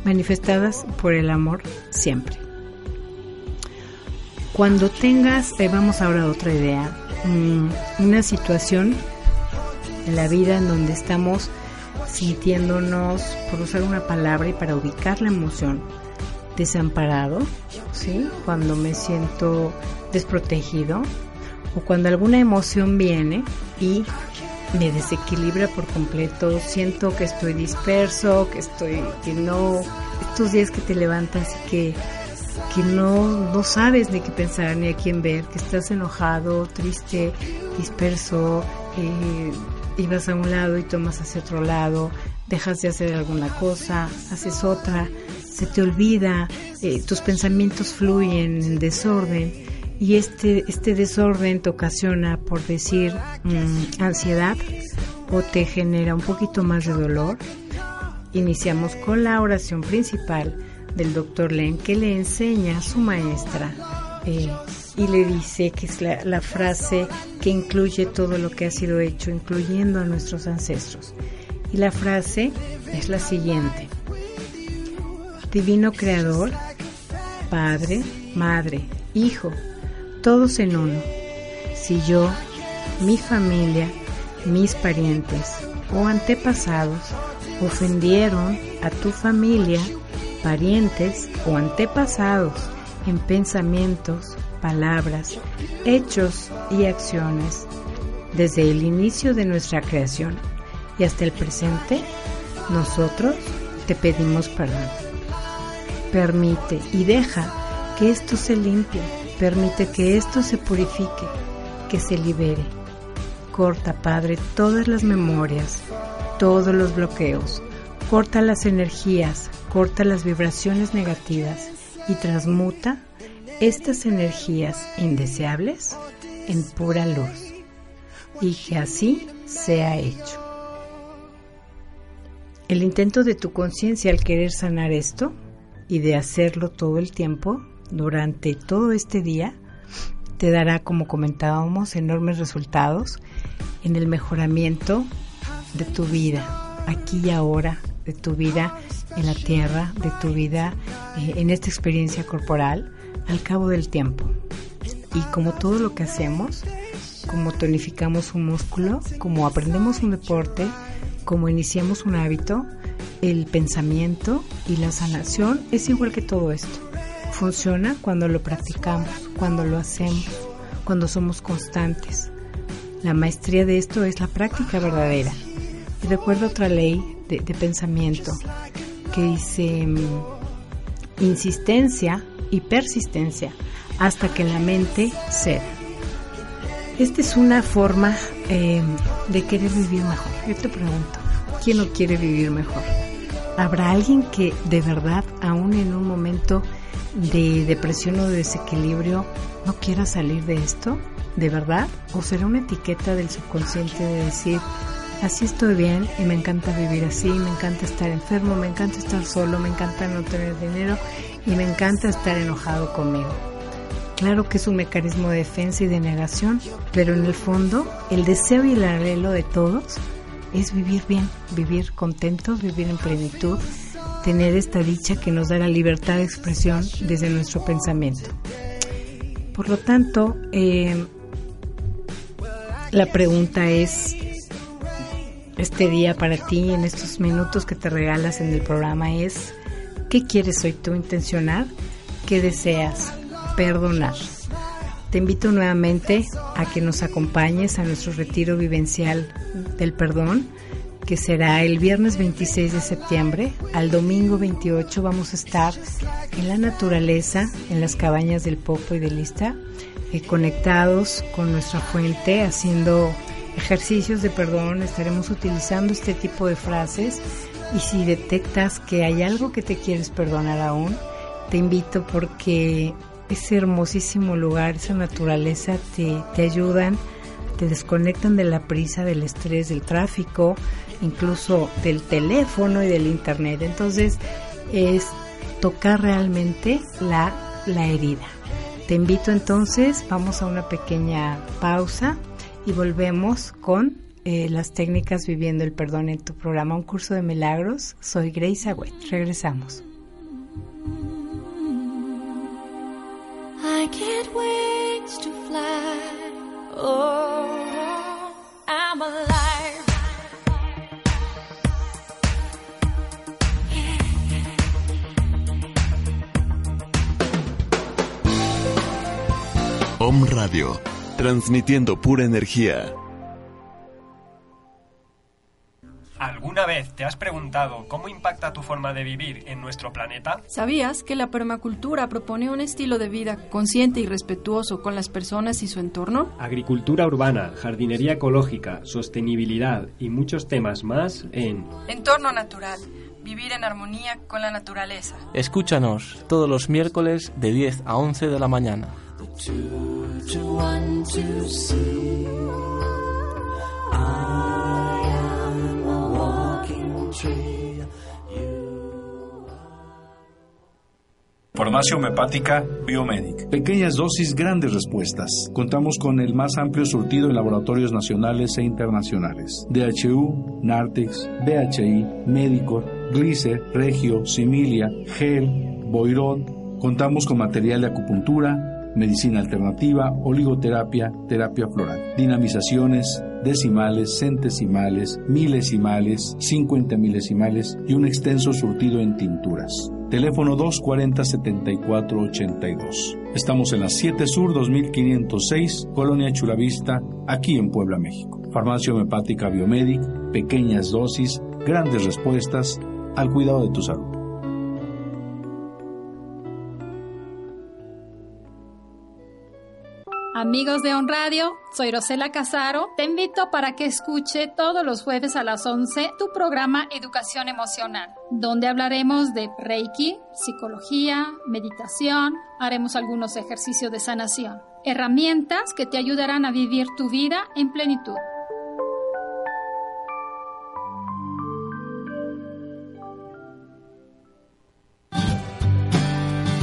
Speaker 2: manifestadas por el amor siempre. Cuando tengas, vamos ahora a otra idea, mm, una situación en la vida en donde estamos sintiéndonos, por usar una palabra y para ubicar la emoción, desamparado, ¿sí? Cuando me siento desprotegido o cuando alguna emoción viene y me desequilibra por completo, siento que estoy disperso, que estoy, que no, estos días que te levantas y que, que no, no sabes ni qué pensar ni a quién ver, que estás enojado, triste, disperso, eh, y vas a un lado y tomas hacia otro lado, dejas de hacer alguna cosa, haces otra, se te olvida, eh, tus pensamientos fluyen en desorden y este, este desorden te ocasiona, por decir, mm, ansiedad o te genera un poquito más de dolor. Iniciamos con la oración principal del doctor Len que le enseña a su maestra eh, y le dice que es la, la, frase que incluye todo lo que ha sido hecho, incluyendo a nuestros ancestros. Y la frase es la siguiente. Divino Creador, Padre, Madre, Hijo, todos en uno. Si yo, mi familia, mis parientes o antepasados ofendieron a tu familia, parientes o antepasados en pensamientos, palabras, hechos y acciones, desde el inicio de nuestra creación y hasta el presente, nosotros te pedimos perdón. Permite y deja que esto se limpie, permite que esto se purifique, que se libere. Corta, Padre, todas las memorias, todos los bloqueos, corta las energías, corta las vibraciones negativas y transmuta estas energías indeseables en pura luz. Y que así sea hecho. El intento de tu conciencia al querer sanar esto y de hacerlo todo el tiempo, durante todo este día, te dará, como comentábamos, enormes resultados en el mejoramiento de tu vida, aquí y ahora, de tu vida en la tierra, de tu vida eh, en esta experiencia corporal, al cabo del tiempo. Y como todo lo que hacemos, como tonificamos un músculo, como aprendemos un deporte, como iniciamos un hábito, el pensamiento y la sanación es igual que todo esto. Funciona cuando lo practicamos, cuando lo hacemos, cuando somos constantes. La maestría de esto es la práctica verdadera. Y recuerdo otra ley de, de pensamiento que dice mm, insistencia y persistencia hasta que la mente ceda. Esta es una forma eh, de querer vivir mejor. Yo te pregunto, ¿quién no quiere vivir mejor? ¿Habrá alguien que de verdad, aún en un momento de depresión o de desequilibrio, no quiera salir de esto? ¿De verdad? ¿O será una etiqueta del subconsciente de decir, así estoy bien y me encanta vivir así, me encanta estar enfermo, me encanta estar solo, me encanta no tener dinero y me encanta estar enojado conmigo? Claro que es un mecanismo de defensa y de negación, pero en el fondo el deseo y el anhelo de todos es vivir bien, vivir contentos, vivir en plenitud, tener esta dicha que nos da la libertad de expresión desde nuestro pensamiento. Por lo tanto, eh, la pregunta es, este día para ti, en estos minutos que te regalas en el programa, es, ¿qué quieres hoy tú intencionar? ¿Qué deseas? perdonar. Te invito nuevamente a que nos acompañes a nuestro retiro vivencial del perdón, que será el viernes 26 de septiembre. Al domingo 28 vamos a estar en la naturaleza, en las cabañas del Popo y de Lista, eh, conectados con nuestra fuente, haciendo ejercicios de perdón. Estaremos utilizando este tipo de frases y si detectas que hay algo que te quieres perdonar aún, te invito porque ese hermosísimo lugar, esa naturaleza te, te ayudan, te desconectan de la prisa, del estrés, del tráfico, incluso del teléfono y del internet. Entonces es tocar realmente la, la herida. Te invito entonces, vamos a una pequeña pausa y volvemos con eh, las técnicas viviendo el perdón en tu programa Un Curso de Milagros. Soy Grace Agüet. Regresamos. I can't wait to fly. Oh, I'm alive.
Speaker 1: Om Radio, transmitiendo pura energía.
Speaker 8: ¿Alguna vez te has preguntado cómo impacta tu forma de vivir en nuestro planeta?
Speaker 9: ¿Sabías que la permacultura propone un estilo de vida consciente y respetuoso con las personas y su entorno?
Speaker 8: Agricultura urbana, jardinería ecológica, sostenibilidad y muchos temas más en
Speaker 9: Entorno natural. Vivir en armonía con la naturaleza.
Speaker 10: Escúchanos todos los miércoles de 10 a 11 de la mañana.
Speaker 11: Farmacia homeopática Biomedic. Pequeñas dosis, grandes respuestas. Contamos con el más amplio surtido en laboratorios nacionales e internacionales. DHU, Nartex, BHI, Medicor, Glicer, Regio, Similia, Gel, Boirot. Contamos con material de acupuntura, medicina alternativa, oligoterapia, terapia floral, dinamizaciones, decimales, centesimales, milesimales, 50 milesimales y un extenso surtido en tinturas. Teléfono 240-7482. Estamos en la 7 Sur 2506, Colonia Chulavista, aquí en Puebla, México. Farmacia homeopática Biomedic, pequeñas dosis, grandes respuestas al cuidado de tu salud.
Speaker 12: Amigos de On Radio, soy Rosela Casaro. Te invito para que escuche todos los jueves a las 11 tu programa Educación Emocional, donde hablaremos de Reiki, psicología, meditación, haremos algunos ejercicios de sanación, herramientas que te ayudarán a vivir tu vida en plenitud.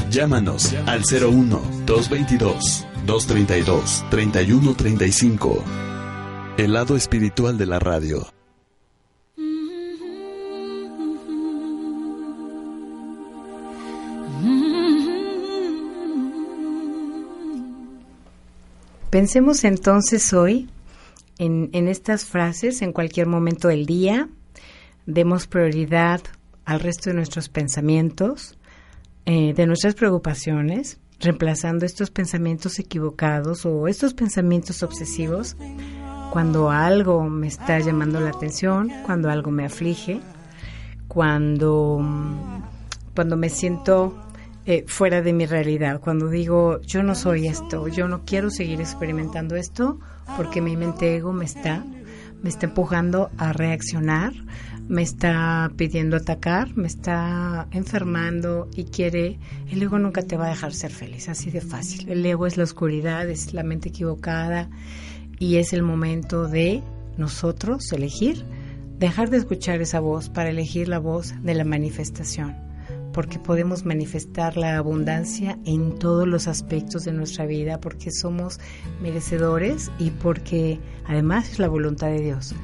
Speaker 1: Llámanos al 01 222 232 3135. El lado espiritual de la radio.
Speaker 2: Pensemos entonces hoy en, en, estas frases en cualquier momento del día. Demos prioridad al resto de nuestros pensamientos, eh, de nuestras preocupaciones, reemplazando estos pensamientos equivocados o estos pensamientos obsesivos cuando algo me está llamando la atención, cuando algo me aflige, cuando, cuando me siento eh, fuera de mi realidad, cuando digo yo no soy esto, yo no quiero seguir experimentando esto porque mi mente ego me está, me está empujando a reaccionar, me está pidiendo atacar, me está enfermando y quiere, el ego nunca te va a dejar ser feliz, así de fácil. El ego es la oscuridad, es la mente equivocada y es el momento de nosotros elegir, dejar de escuchar esa voz para elegir la voz de la manifestación, porque podemos manifestar la abundancia en todos los aspectos de nuestra vida, porque somos merecedores y porque además es la voluntad de Dios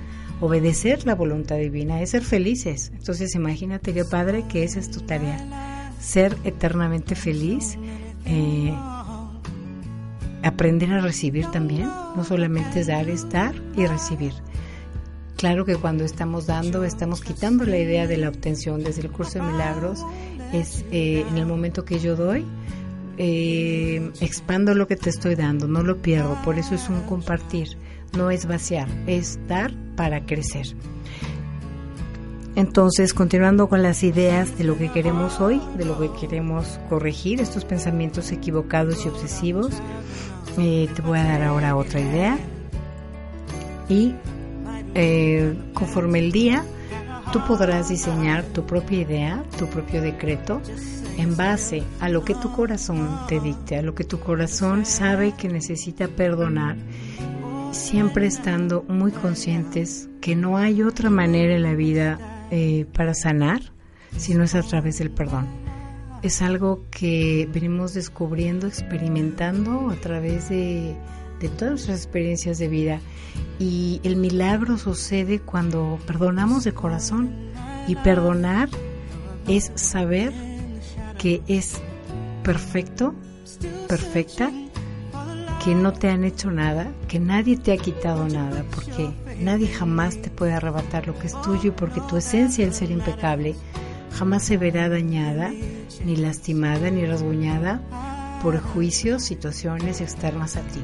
Speaker 2: obedecer la voluntad divina, es ser felices. Entonces imagínate qué padre que esa es tu tarea, ser eternamente feliz, eh, aprender a recibir también, no solamente dar, es dar y recibir. Claro que cuando estamos dando, estamos quitando la idea de la obtención desde el curso de milagros, es eh, en el momento que yo doy, eh, expando lo que te estoy dando, no lo pierdo, por eso es un compartir, no es vaciar, es dar para crecer. Entonces, continuando con las ideas de lo que queremos hoy, de lo que queremos corregir, estos pensamientos equivocados y obsesivos, eh, te voy a dar ahora otra idea. Y eh, conforme el día, tú podrás diseñar tu propia idea, tu propio decreto, en base a lo que tu corazón te dicte, a lo que tu corazón sabe que necesita perdonar, siempre estando muy conscientes que no hay otra manera en la vida eh, para sanar si no es a través del perdón. Es algo que venimos descubriendo, experimentando a través de, de todas nuestras experiencias de vida y el milagro sucede cuando perdonamos de corazón y perdonar es saber que es perfecto, perfecta, que no te han hecho nada, que nadie te ha quitado nada, porque nadie jamás te puede arrebatar lo que es tuyo y porque tu esencia, el ser impecable, jamás se verá dañada, ni lastimada, ni rasguñada por juicios, situaciones externas a ti.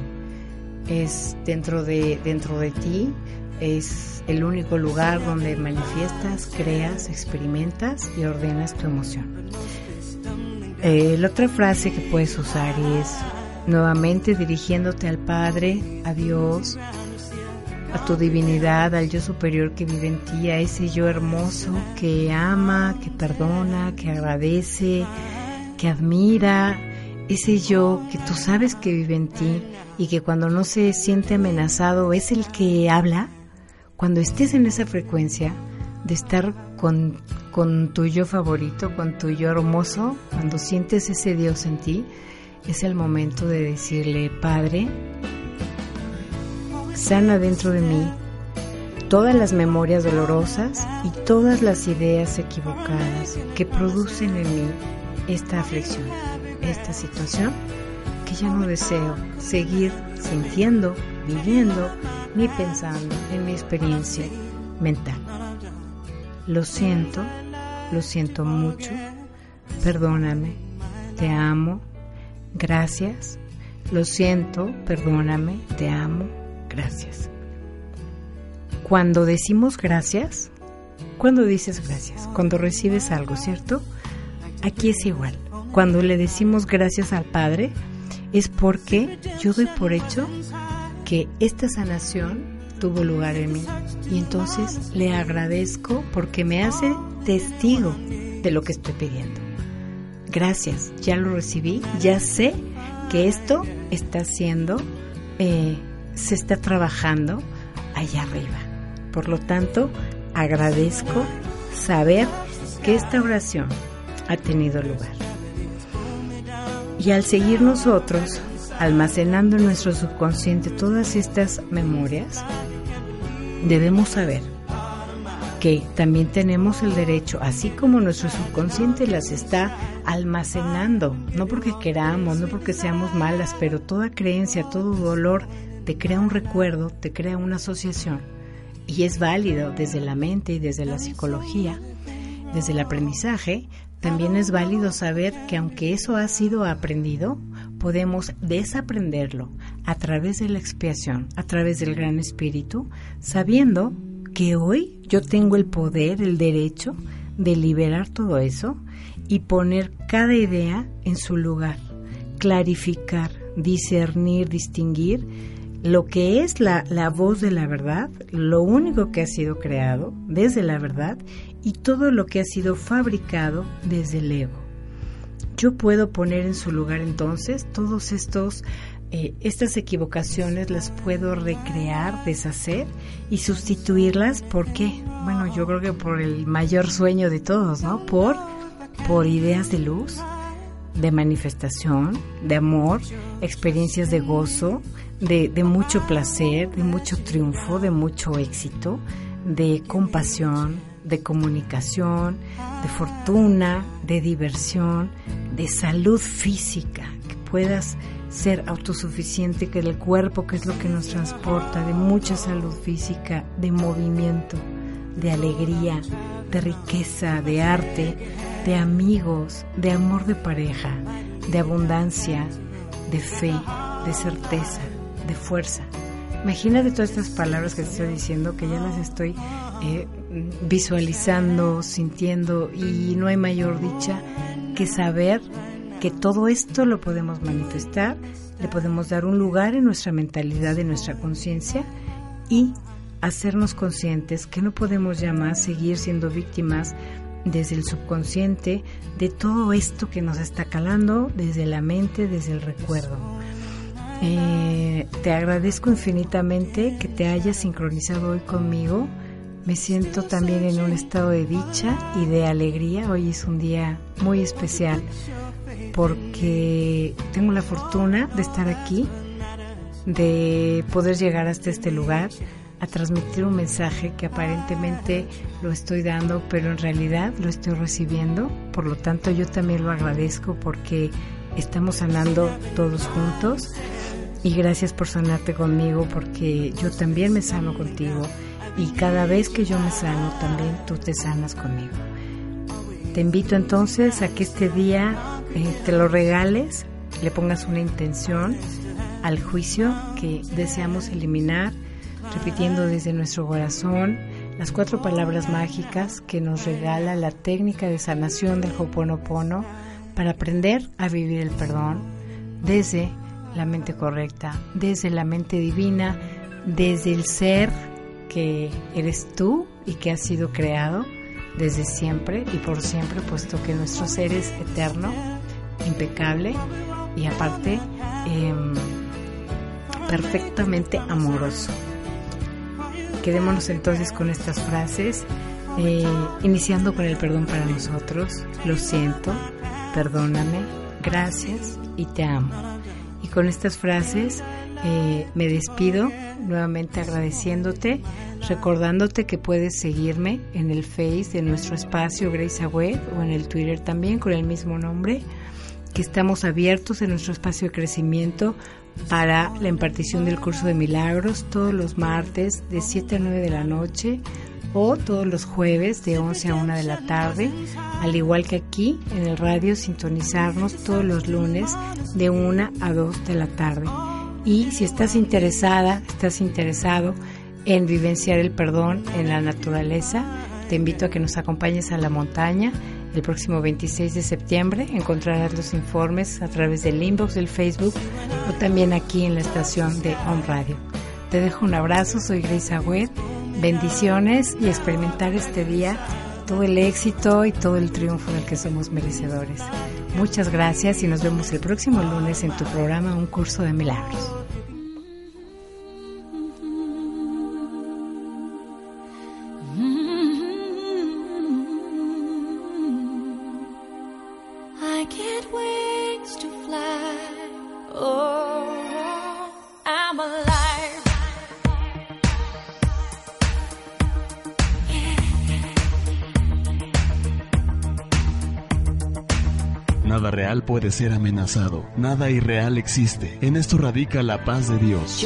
Speaker 2: Es dentro de, dentro de ti, es el único lugar donde manifiestas, creas, experimentas y ordenas tu emoción. Eh, la otra frase que puedes usar es nuevamente dirigiéndote al Padre, a Dios, a tu divinidad, al yo superior que vive en ti, a ese yo hermoso que ama, que perdona, que agradece, que admira, ese yo que tú sabes que vive en ti y que cuando no se siente amenazado es el que habla, cuando estés en esa frecuencia de estar con, con tu yo favorito, con tu yo hermoso, cuando sientes ese Dios en ti, es el momento de decirle, Padre, sana dentro de mí todas las memorias dolorosas y todas las ideas equivocadas que producen en mí esta aflicción, esta situación que ya no deseo seguir sintiendo, viviendo ni pensando en mi experiencia mental. Lo siento, lo siento mucho, perdóname, te amo, gracias, lo siento, perdóname, te amo, gracias. Cuando decimos gracias, cuando dices gracias, cuando recibes algo, ¿cierto? Aquí es igual. Cuando le decimos gracias al Padre, es porque yo doy por hecho que esta sanación tuvo lugar en mí. Y entonces le agradezco porque me hace testigo de lo que estoy pidiendo. Gracias, ya lo recibí, ya sé que esto está siendo, eh, se está trabajando allá arriba. Por lo tanto, agradezco saber que esta oración ha tenido lugar. Y al seguir nosotros almacenando en nuestro subconsciente todas estas memorias, debemos saber que también tenemos el derecho, así como nuestro subconsciente las está almacenando, no porque queramos, no porque seamos malas, pero toda creencia, todo dolor te crea un recuerdo, te crea una asociación. Y es válido desde la mente y desde la psicología, desde el aprendizaje, también es válido saber que aunque eso ha sido aprendido, podemos desaprenderlo a través de la expiación, a través del gran espíritu, sabiendo que hoy yo tengo el poder, el derecho de liberar todo eso y poner cada idea en su lugar, clarificar, discernir, distinguir lo que es la, la, voz de la verdad, lo único que ha sido creado desde la verdad y todo lo que ha sido fabricado desde el ego. Yo puedo poner en su lugar entonces todos estos eh, estas equivocaciones las puedo recrear, deshacer y sustituirlas por qué? Bueno, yo creo que por el mayor sueño de todos, ¿no? Por por ideas de luz, de manifestación, de amor, experiencias de gozo, de, de mucho placer, de mucho triunfo, de mucho éxito, de compasión, de comunicación, de fortuna, de diversión, de salud física, que puedas ser autosuficiente, que el cuerpo, que es lo que nos transporta, de mucha salud física, de movimiento, de alegría, de riqueza, de arte, de amigos, de amor de pareja, de abundancia, de fe, de certeza, de fuerza. Imagínate todas estas palabras que te estoy diciendo, que ya las estoy eh, visualizando, sintiendo, y no hay mayor dicha que saber que todo esto lo podemos manifestar, le podemos dar un lugar en nuestra mentalidad, en nuestra conciencia, y hacernos conscientes que no podemos ya más seguir siendo víctimas desde el subconsciente de todo esto que nos está calando desde la mente, desde el recuerdo. Eh, te agradezco infinitamente que te hayas sincronizado hoy conmigo. Me siento también en un estado de dicha y de alegría. Hoy es un día muy especial porque tengo la fortuna de estar aquí, de poder llegar hasta este lugar a transmitir un mensaje que aparentemente lo estoy dando, pero en realidad lo estoy recibiendo. Por lo tanto, yo también lo agradezco porque estamos sanando todos juntos. Y gracias por sanarte conmigo porque yo también me sano contigo. Y cada vez que yo me sano, también tú te sanas conmigo. Te invito entonces a que este día eh, te lo regales, le pongas una intención al juicio que deseamos eliminar repitiendo desde nuestro corazón las cuatro palabras mágicas que nos regala la técnica de sanación del Hoponopono para aprender a vivir el perdón desde la mente correcta, desde la mente divina, desde el ser que eres tú y que has sido creado desde siempre y por siempre, puesto que nuestro ser es eterno, impecable y aparte em, perfectamente amoroso. Quedémonos entonces con estas frases, eh, iniciando con el perdón para nosotros. Lo siento, perdóname, gracias y te amo. Y con estas frases eh, me despido nuevamente agradeciéndote, recordándote que puedes seguirme en el Face de nuestro espacio Grace Web o en el Twitter también con el mismo nombre, que estamos abiertos en nuestro espacio de crecimiento para la impartición del curso de milagros todos los martes de 7 a 9 de la noche o todos los jueves de 11 a 1 de la tarde, al igual que aquí en el radio sintonizarnos todos los lunes de 1 a 2 de la tarde. Y si estás interesada, estás interesado en vivenciar el perdón en la naturaleza, te invito a que nos acompañes a la montaña el próximo 26 de septiembre encontrarás los informes a través del inbox del Facebook o también aquí en la estación de On Radio. Te dejo un abrazo, soy Grace Agüed. Bendiciones y experimentar este día todo el éxito y todo el triunfo del que somos merecedores. Muchas gracias y nos vemos el próximo lunes en tu programa Un Curso de Milagros.
Speaker 1: Ser amenazado. Nada irreal existe. En esto radica la paz de Dios.